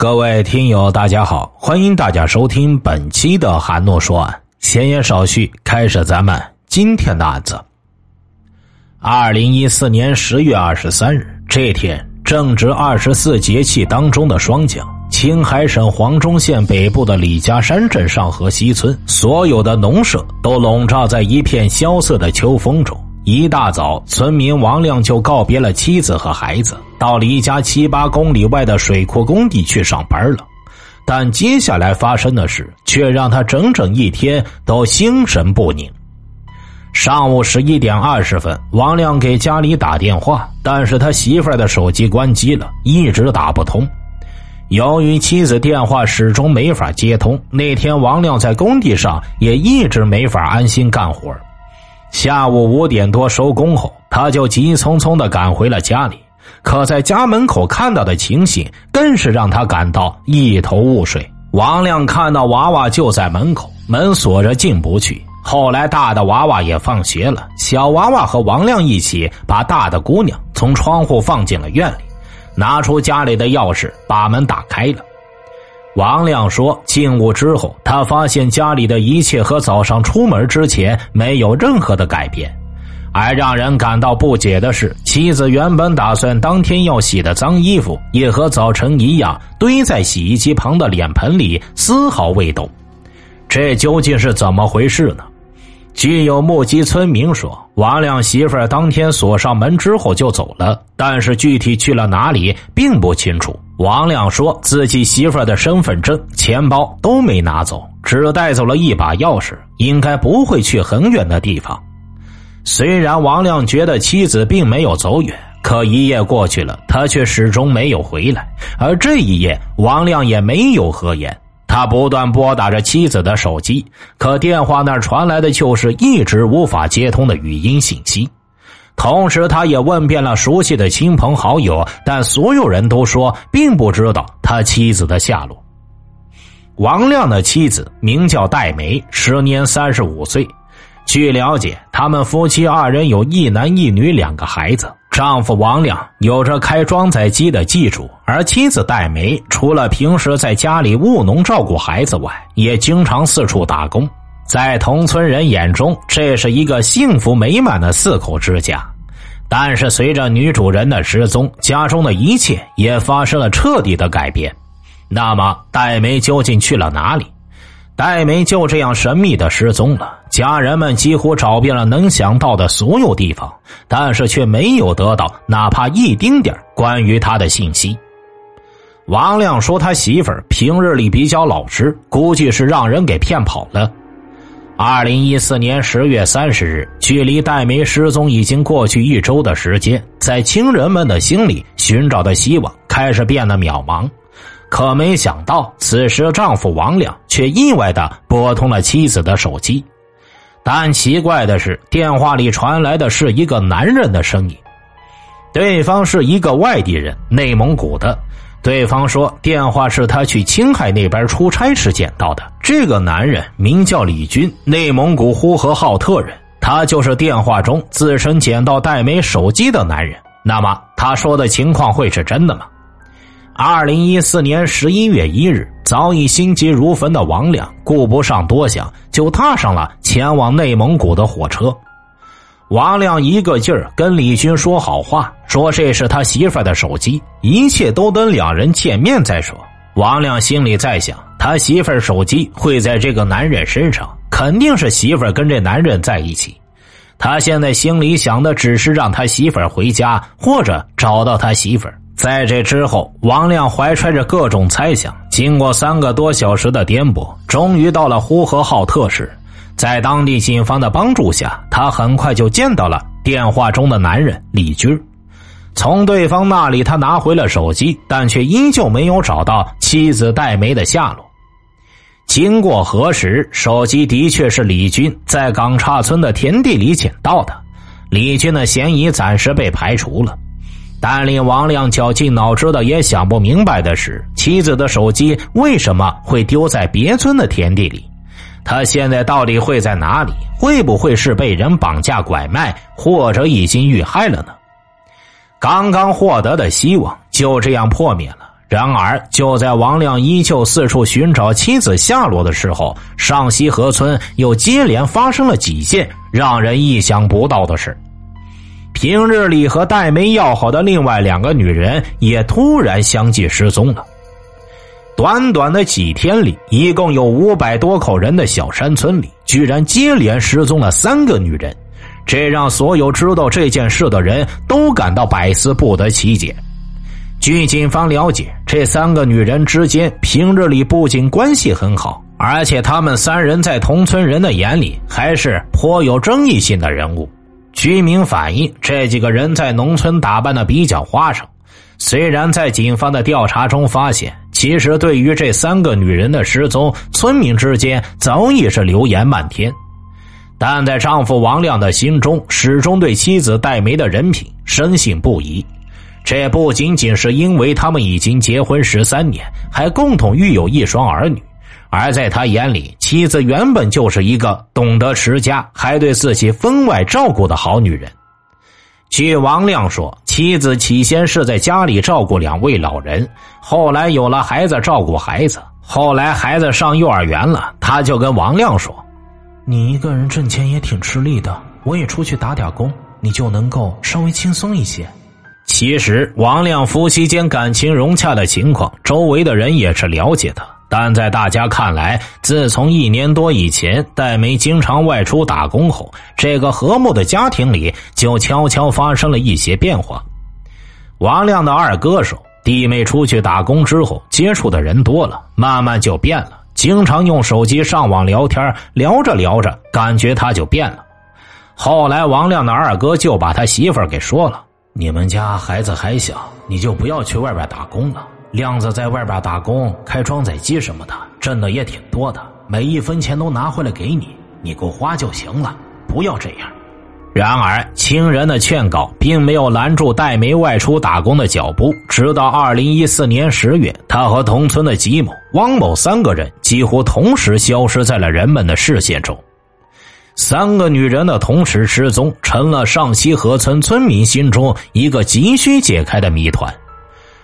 各位听友，大家好，欢迎大家收听本期的韩诺说案。闲言少叙，开始咱们今天的案子。二零一四年十月二十三日，这天正值二十四节气当中的霜降。青海省黄忠县北部的李家山镇上河西村，所有的农舍都笼罩在一片萧瑟的秋风中。一大早，村民王亮就告别了妻子和孩子，到离家七八公里外的水库工地去上班了。但接下来发生的事却让他整整一天都心神不宁。上午十一点二十分，王亮给家里打电话，但是他媳妇的手机关机了，一直打不通。由于妻子电话始终没法接通，那天王亮在工地上也一直没法安心干活。下午五点多收工后，他就急匆匆的赶回了家里。可在家门口看到的情形，更是让他感到一头雾水。王亮看到娃娃就在门口，门锁着进不去。后来大的娃娃也放学了，小娃娃和王亮一起把大的姑娘从窗户放进了院里，拿出家里的钥匙把门打开了。王亮说：“进屋之后，他发现家里的一切和早上出门之前没有任何的改变。而让人感到不解的是，妻子原本打算当天要洗的脏衣服，也和早晨一样堆在洗衣机旁的脸盆里，丝毫未动。这究竟是怎么回事呢？”据有目击村民说，王亮媳妇儿当天锁上门之后就走了，但是具体去了哪里并不清楚。王亮说自己媳妇儿的身份证、钱包都没拿走，只带走了一把钥匙，应该不会去很远的地方。虽然王亮觉得妻子并没有走远，可一夜过去了，他却始终没有回来，而这一夜王亮也没有合眼。他不断拨打着妻子的手机，可电话那传来的就是一直无法接通的语音信息。同时，他也问遍了熟悉的亲朋好友，但所有人都说并不知道他妻子的下落。王亮的妻子名叫戴梅，时年三十五岁。据了解，他们夫妻二人有一男一女两个孩子。丈夫王亮有着开装载机的技术，而妻子戴梅除了平时在家里务农照顾孩子外，也经常四处打工。在同村人眼中，这是一个幸福美满的四口之家。但是，随着女主人的失踪，家中的一切也发生了彻底的改变。那么，戴梅究竟去了哪里？戴梅就这样神秘的失踪了，家人们几乎找遍了能想到的所有地方，但是却没有得到哪怕一丁点关于他的信息。王亮说，他媳妇儿平日里比较老实，估计是让人给骗跑了。二零一四年十月三十日，距离戴梅失踪已经过去一周的时间，在亲人们的心里，寻找的希望开始变得渺茫。可没想到，此时丈夫王亮却意外的拨通了妻子的手机，但奇怪的是，电话里传来的是一个男人的声音，对方是一个外地人，内蒙古的。对方说，电话是他去青海那边出差时捡到的。这个男人名叫李军，内蒙古呼和浩特人，他就是电话中自称捡到戴梅手机的男人。那么，他说的情况会是真的吗？二零一四年十一月一日，早已心急如焚的王亮顾不上多想，就踏上了前往内蒙古的火车。王亮一个劲儿跟李军说好话，说这是他媳妇儿的手机，一切都等两人见面再说。王亮心里在想，他媳妇儿手机会在这个男人身上，肯定是媳妇儿跟这男人在一起。他现在心里想的只是让他媳妇儿回家，或者找到他媳妇儿。在这之后，王亮怀揣着各种猜想，经过三个多小时的颠簸，终于到了呼和浩特市。在当地警方的帮助下，他很快就见到了电话中的男人李军。从对方那里，他拿回了手机，但却依旧没有找到妻子戴梅的下落。经过核实，手机的确是李军在港岔村的田地里捡到的，李军的嫌疑暂时被排除了。但令王亮绞尽脑汁的也想不明白的是，妻子的手机为什么会丢在别村的田地里？他现在到底会在哪里？会不会是被人绑架拐卖，或者已经遇害了呢？刚刚获得的希望就这样破灭了。然而，就在王亮依旧四处寻找妻子下落的时候，上西河村又接连发生了几件让人意想不到的事。平日里和戴梅要好的另外两个女人也突然相继失踪了。短短的几天里，一共有五百多口人的小山村里，居然接连失踪了三个女人，这让所有知道这件事的人都感到百思不得其解。据警方了解，这三个女人之间平日里不仅关系很好，而且她们三人在同村人的眼里还是颇有争议性的人物。居民反映，这几个人在农村打扮的比较花哨。虽然在警方的调查中发现，其实对于这三个女人的失踪，村民之间早已是流言漫天，但在丈夫王亮的心中，始终对妻子戴梅的人品深信不疑。这不仅仅是因为他们已经结婚十三年，还共同育有一双儿女，而在他眼里，妻子原本就是一个懂得持家，还对自己分外照顾的好女人。据王亮说，妻子起先是在家里照顾两位老人，后来有了孩子照顾孩子，后来孩子上幼儿园了，他就跟王亮说：“你一个人挣钱也挺吃力的，我也出去打点工，你就能够稍微轻松一些。”其实，王亮夫妻间感情融洽的情况，周围的人也是了解的。但在大家看来，自从一年多以前戴梅经常外出打工后，这个和睦的家庭里就悄悄发生了一些变化。王亮的二哥说，弟妹出去打工之后，接触的人多了，慢慢就变了，经常用手机上网聊天，聊着聊着，感觉他就变了。后来，王亮的二哥就把他媳妇儿给说了。你们家孩子还小，你就不要去外边打工了。亮子在外边打工，开装载机什么的，挣的也挺多的，每一分钱都拿回来给你，你够花就行了，不要这样。然而，亲人的劝告并没有拦住戴梅外出打工的脚步。直到二零一四年十月，他和同村的吉某、汪某三个人几乎同时消失在了人们的视线中。三个女人的同时失踪，成了上西河村村民心中一个急需解开的谜团。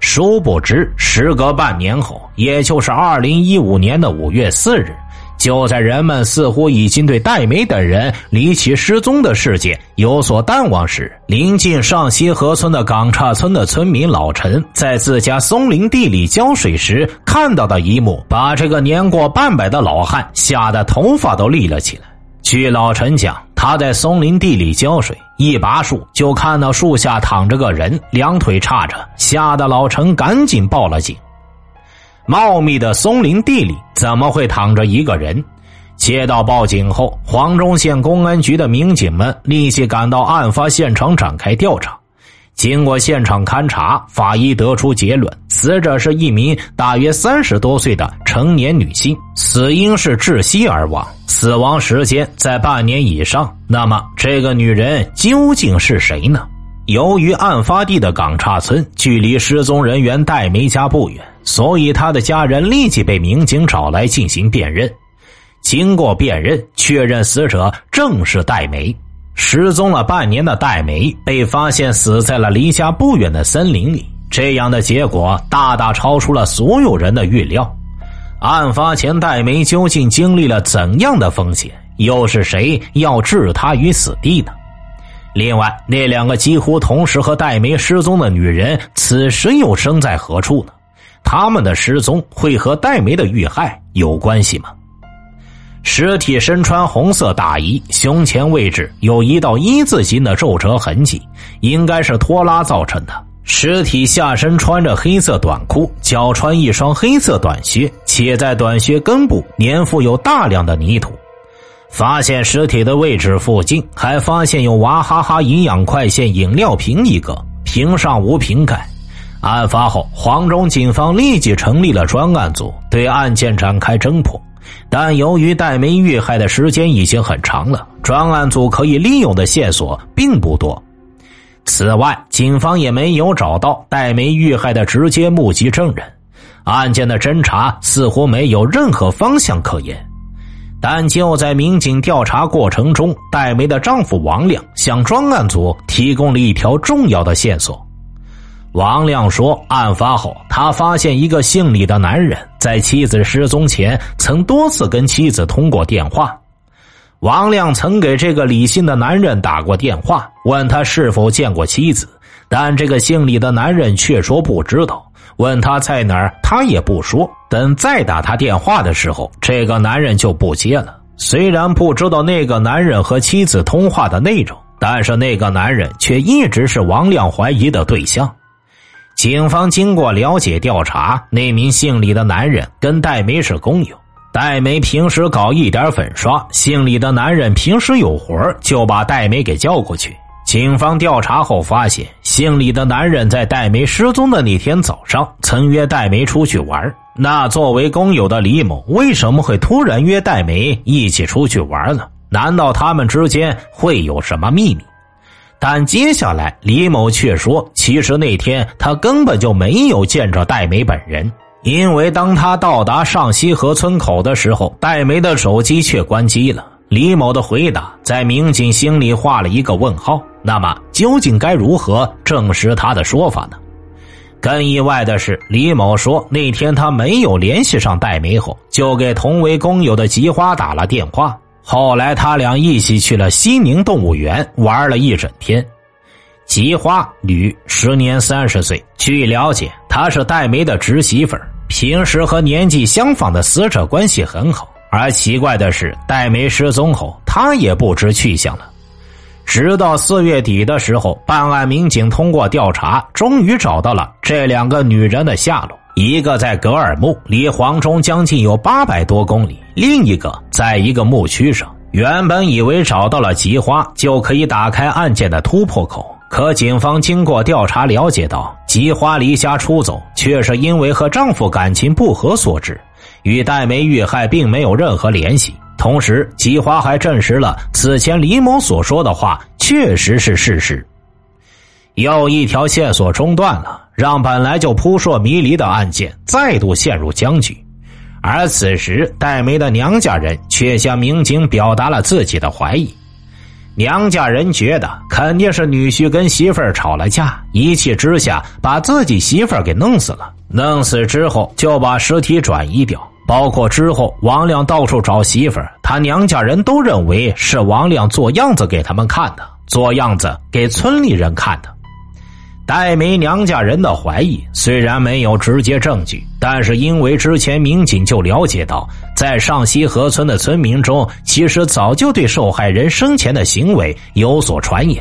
殊不知，时隔半年后，也就是二零一五年的五月四日，就在人们似乎已经对戴梅等人离奇失踪的事件有所淡忘时，临近上西河村的岗岔村的村民老陈，在自家松林地里浇水时看到的一幕，把这个年过半百的老汉吓得头发都立了起来。据老陈讲，他在松林地里浇水，一拔树就看到树下躺着个人，两腿叉着，吓得老陈赶紧报了警。茂密的松林地里怎么会躺着一个人？接到报警后，黄忠县公安局的民警们立即赶到案发现场展开调查。经过现场勘查，法医得出结论：死者是一名大约三十多岁的成年女性，死因是窒息而亡，死亡时间在半年以上。那么，这个女人究竟是谁呢？由于案发地的港岔村距离失踪人员戴梅家不远，所以他的家人立即被民警找来进行辨认。经过辨认，确认死者正是戴梅。失踪了半年的戴梅被发现死在了离家不远的森林里，这样的结果大大超出了所有人的预料。案发前，戴梅究竟经历了怎样的风险？又是谁要置她于死地呢？另外，那两个几乎同时和戴梅失踪的女人，此时又身在何处呢？他们的失踪会和戴梅的遇害有关系吗？尸体身穿红色大衣，胸前位置有一道一字形的皱褶痕迹，应该是拖拉造成的。尸体下身穿着黑色短裤，脚穿一双黑色短靴，且在短靴根部粘附有大量的泥土。发现尸体的位置附近，还发现有娃哈哈营养快线饮料瓶一个，瓶上无瓶盖。案发后，黄忠警方立即成立了专案组，对案件展开侦破。但由于戴梅遇害的时间已经很长了，专案组可以利用的线索并不多。此外，警方也没有找到戴梅遇害的直接目击证人，案件的侦查似乎没有任何方向可言。但就在民警调查过程中，戴梅的丈夫王亮向专案组提供了一条重要的线索。王亮说，案发后他发现一个姓李的男人在妻子失踪前曾多次跟妻子通过电话。王亮曾给这个李姓的男人打过电话，问他是否见过妻子，但这个姓李的男人却说不知道。问他在哪儿，他也不说。等再打他电话的时候，这个男人就不接了。虽然不知道那个男人和妻子通话的内容，但是那个男人却一直是王亮怀疑的对象。警方经过了解调查，那名姓李的男人跟戴梅是工友。戴梅平时搞一点粉刷，姓李的男人平时有活就把戴梅给叫过去。警方调查后发现，姓李的男人在戴梅失踪的那天早上曾约戴梅出去玩。那作为工友的李某为什么会突然约戴梅一起出去玩呢？难道他们之间会有什么秘密？但接下来李某却说，其实那天他根本就没有见着戴梅本人。因为当他到达上西河村口的时候，戴梅的手机却关机了。李某的回答在民警心里画了一个问号。那么，究竟该如何证实他的说法呢？更意外的是，李某说那天他没有联系上戴梅后，就给同为工友的吉花打了电话。后来，他俩一起去了西宁动物园玩了一整天。吉花，女，时年三十岁。据了解，她是戴梅的侄媳妇儿。平时和年纪相仿的死者关系很好，而奇怪的是，戴梅失踪后，她也不知去向了。直到四月底的时候，办案民警通过调查，终于找到了这两个女人的下落。一个在格尔木，离黄忠将近有八百多公里；另一个在一个牧区上。原本以为找到了吉花，就可以打开案件的突破口。可警方经过调查了解到，吉花离家出走却是因为和丈夫感情不和所致，与戴梅遇害并没有任何联系。同时，吉花还证实了此前李某所说的话确实是事实。又一条线索中断了，让本来就扑朔迷离的案件再度陷入僵局。而此时，戴梅的娘家人却向民警表达了自己的怀疑。娘家人觉得肯定是女婿跟媳妇儿吵了架，一气之下把自己媳妇儿给弄死了。弄死之后就把尸体转移掉，包括之后王亮到处找媳妇儿，他娘家人都认为是王亮做样子给他们看的，做样子给村里人看的。戴梅娘家人的怀疑虽然没有直接证据，但是因为之前民警就了解到，在上西河村的村民中，其实早就对受害人生前的行为有所传言，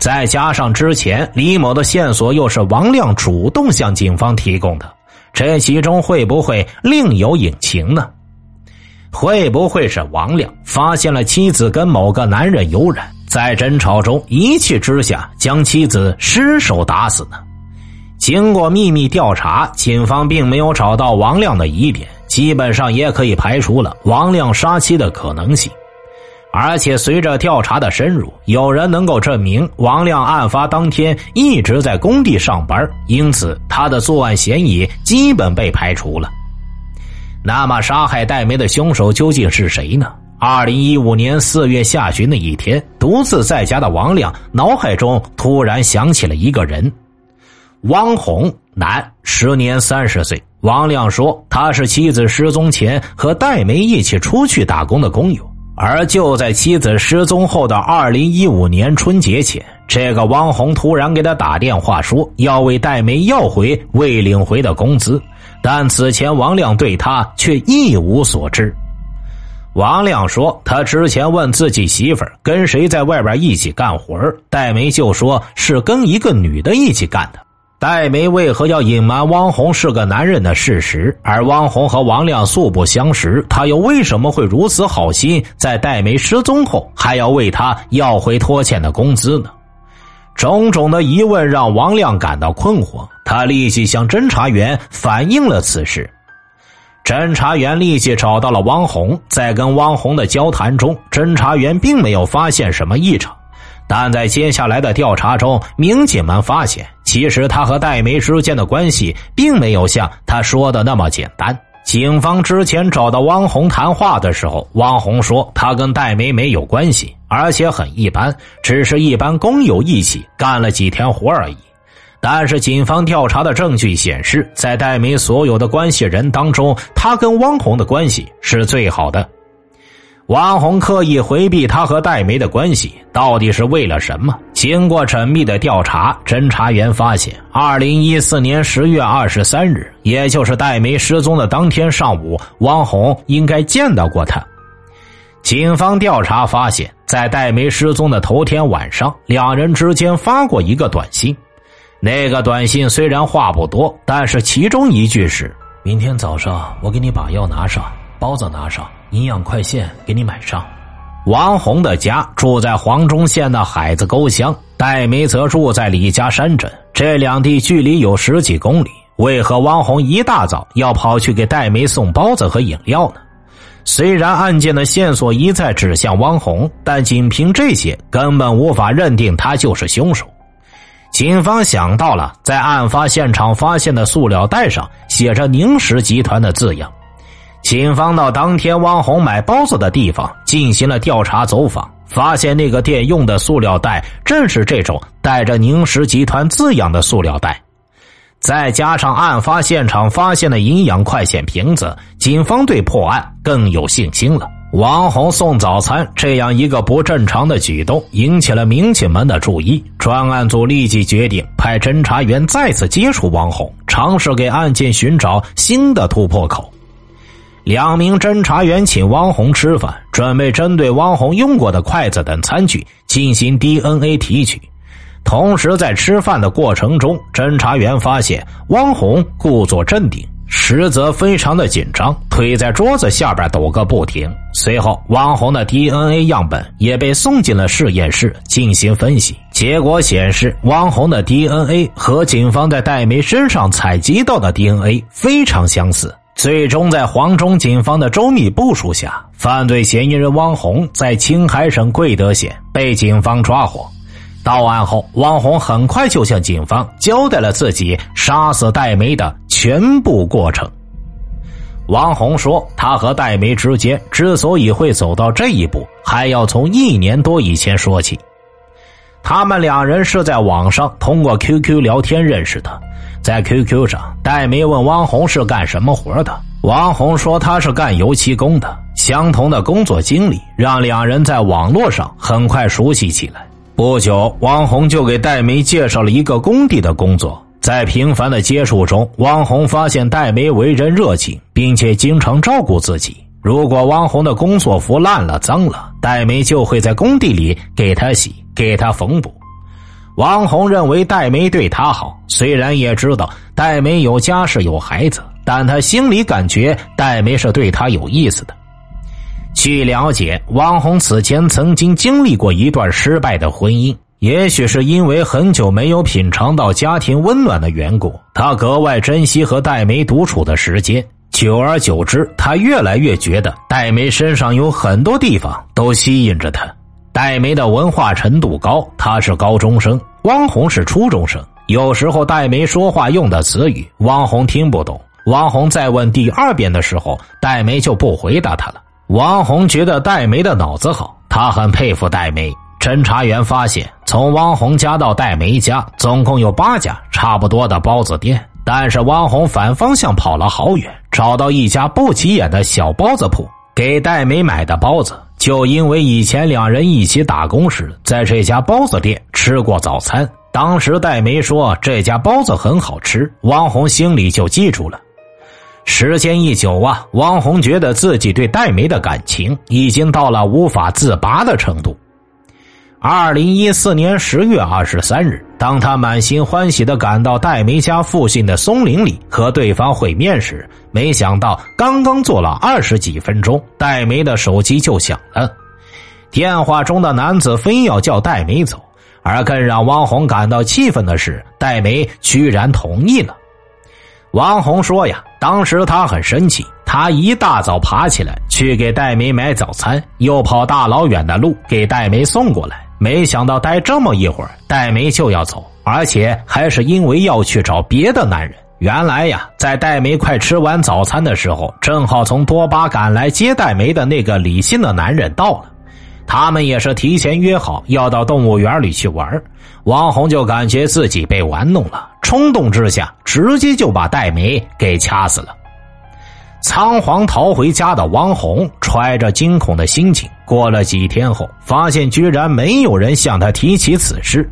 再加上之前李某的线索又是王亮主动向警方提供的，这其中会不会另有隐情呢？会不会是王亮发现了妻子跟某个男人有染？在争吵中，一气之下将妻子失手打死呢。经过秘密调查，警方并没有找到王亮的疑点，基本上也可以排除了王亮杀妻的可能性。而且随着调查的深入，有人能够证明王亮案发当天一直在工地上班，因此他的作案嫌疑基本被排除了。那么，杀害戴梅的凶手究竟是谁呢？二零一五年四月下旬的一天，独自在家的王亮脑海中突然想起了一个人，汪红，男，时年三十岁。王亮说，他是妻子失踪前和戴梅一起出去打工的工友。而就在妻子失踪后的二零一五年春节前，这个汪红突然给他打电话说要为戴梅要回未领回的工资，但此前王亮对他却一无所知。王亮说：“他之前问自己媳妇儿跟谁在外边一起干活戴梅就说是跟一个女的一起干的。戴梅为何要隐瞒汪红是个男人的事实？而汪红和王亮素不相识，他又为什么会如此好心，在戴梅失踪后还要为他要回拖欠的工资呢？”种种的疑问让王亮感到困惑，他立即向侦查员反映了此事。侦查员立即找到了汪红，在跟汪红的交谈中，侦查员并没有发现什么异常，但在接下来的调查中，民警们发现，其实他和戴梅之间的关系并没有像他说的那么简单。警方之前找到汪红谈话的时候，汪红说他跟戴梅没有关系，而且很一般，只是一般工友一起干了几天活而已。但是警方调查的证据显示，在戴梅所有的关系人当中，他跟汪红的关系是最好的。汪红刻意回避他和戴梅的关系，到底是为了什么？经过缜密的调查，侦查员发现，二零一四年十月二十三日，也就是戴梅失踪的当天上午，汪红应该见到过他。警方调查发现，在戴梅失踪的头天晚上，两人之间发过一个短信。那个短信虽然话不多，但是其中一句是：“明天早上我给你把药拿上，包子拿上。”营养快线给你买上。王红的家住在黄忠县的海子沟乡，戴梅则住在李家山镇，这两地距离有十几公里。为何王红一大早要跑去给戴梅送包子和饮料呢？虽然案件的线索一再指向汪红，但仅凭这些根本无法认定他就是凶手。警方想到了在案发现场发现的塑料袋上写着“宁石集团”的字样。警方到当天汪红买包子的地方进行了调查走访，发现那个店用的塑料袋正是这种带着宁石集团字样的塑料袋。再加上案发现场发现的营养快线瓶子，警方对破案更有信心了。王红送早餐这样一个不正常的举动引起了民警们的注意，专案组立即决定派侦查员再次接触王红，尝试给案件寻找新的突破口。两名侦查员请汪红吃饭，准备针对汪红用过的筷子等餐具进行 DNA 提取。同时，在吃饭的过程中，侦查员发现汪红故作镇定，实则非常的紧张，腿在桌子下边抖个不停。随后，汪红的 DNA 样本也被送进了实验室进行分析，结果显示，汪红的 DNA 和警方在戴梅身上采集到的 DNA 非常相似。最终，在黄忠警方的周密部署下，犯罪嫌疑人汪红在青海省贵德县被警方抓获。到案后，汪红很快就向警方交代了自己杀死戴梅的全部过程。汪红说，他和戴梅之间之所以会走到这一步，还要从一年多以前说起。他们两人是在网上通过 QQ 聊天认识的。在 QQ 上，戴梅问汪红是干什么活的，汪红说他是干油漆工的。相同的工作经历让两人在网络上很快熟悉起来。不久，汪红就给戴梅介绍了一个工地的工作。在频繁的接触中，汪红发现戴梅为人热情，并且经常照顾自己。如果汪红的工作服烂了、脏了，戴梅就会在工地里给他洗、给他缝补。王红认为戴梅对他好，虽然也知道戴梅有家室有孩子，但他心里感觉戴梅是对他有意思的。据了解，汪红此前曾经经历过一段失败的婚姻，也许是因为很久没有品尝到家庭温暖的缘故，他格外珍惜和戴梅独处的时间。久而久之，他越来越觉得戴梅身上有很多地方都吸引着他。戴梅的文化程度高，她是高中生；汪红是初中生。有时候戴梅说话用的词语，汪红听不懂。汪红再问第二遍的时候，戴梅就不回答他了。汪红觉得戴梅的脑子好，他很佩服戴梅。侦查员发现，从汪红家到戴梅家总共有八家差不多的包子店，但是汪红反方向跑了好远，找到一家不起眼的小包子铺，给戴梅买的包子。就因为以前两人一起打工时，在这家包子店吃过早餐，当时戴梅说这家包子很好吃，汪红心里就记住了。时间一久啊，汪红觉得自己对戴梅的感情已经到了无法自拔的程度。二零一四年十月二十三日，当他满心欢喜的赶到戴梅家附近的松林里和对方会面时，没想到刚刚坐了二十几分钟，戴梅的手机就响了。电话中的男子非要叫戴梅走，而更让汪红感到气愤的是，戴梅居然同意了。王红说：“呀，当时他很生气，他一大早爬起来去给戴梅买早餐，又跑大老远的路给戴梅送过来。”没想到待这么一会儿，戴梅就要走，而且还是因为要去找别的男人。原来呀，在戴梅快吃完早餐的时候，正好从多巴赶来接戴梅的那个李姓的男人到了。他们也是提前约好要到动物园里去玩。王红就感觉自己被玩弄了，冲动之下直接就把戴梅给掐死了。仓皇逃回家的王红揣着惊恐的心情，过了几天后，发现居然没有人向他提起此事，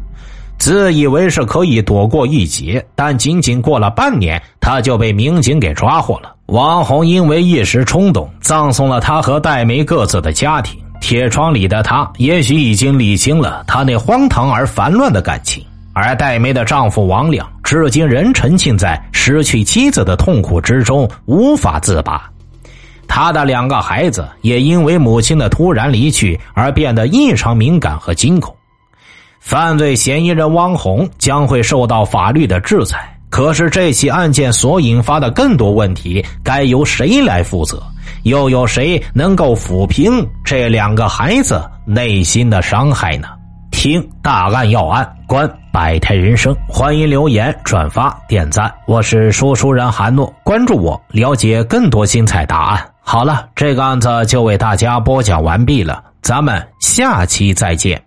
自以为是可以躲过一劫，但仅仅过了半年，他就被民警给抓获了。王红因为一时冲动，葬送了他和戴梅各自的家庭。铁窗里的他，也许已经理清了他那荒唐而烦乱的感情，而戴梅的丈夫王亮，至今仍沉浸在失去妻子的痛苦之中，无法自拔。他的两个孩子也因为母亲的突然离去而变得异常敏感和惊恐。犯罪嫌疑人汪红将会受到法律的制裁。可是这起案件所引发的更多问题，该由谁来负责？又有谁能够抚平这两个孩子内心的伤害呢？听大案要案，观百态人生，欢迎留言、转发、点赞。我是说书人韩诺，关注我，了解更多精彩答案。好了，这个案子就为大家播讲完毕了，咱们下期再见。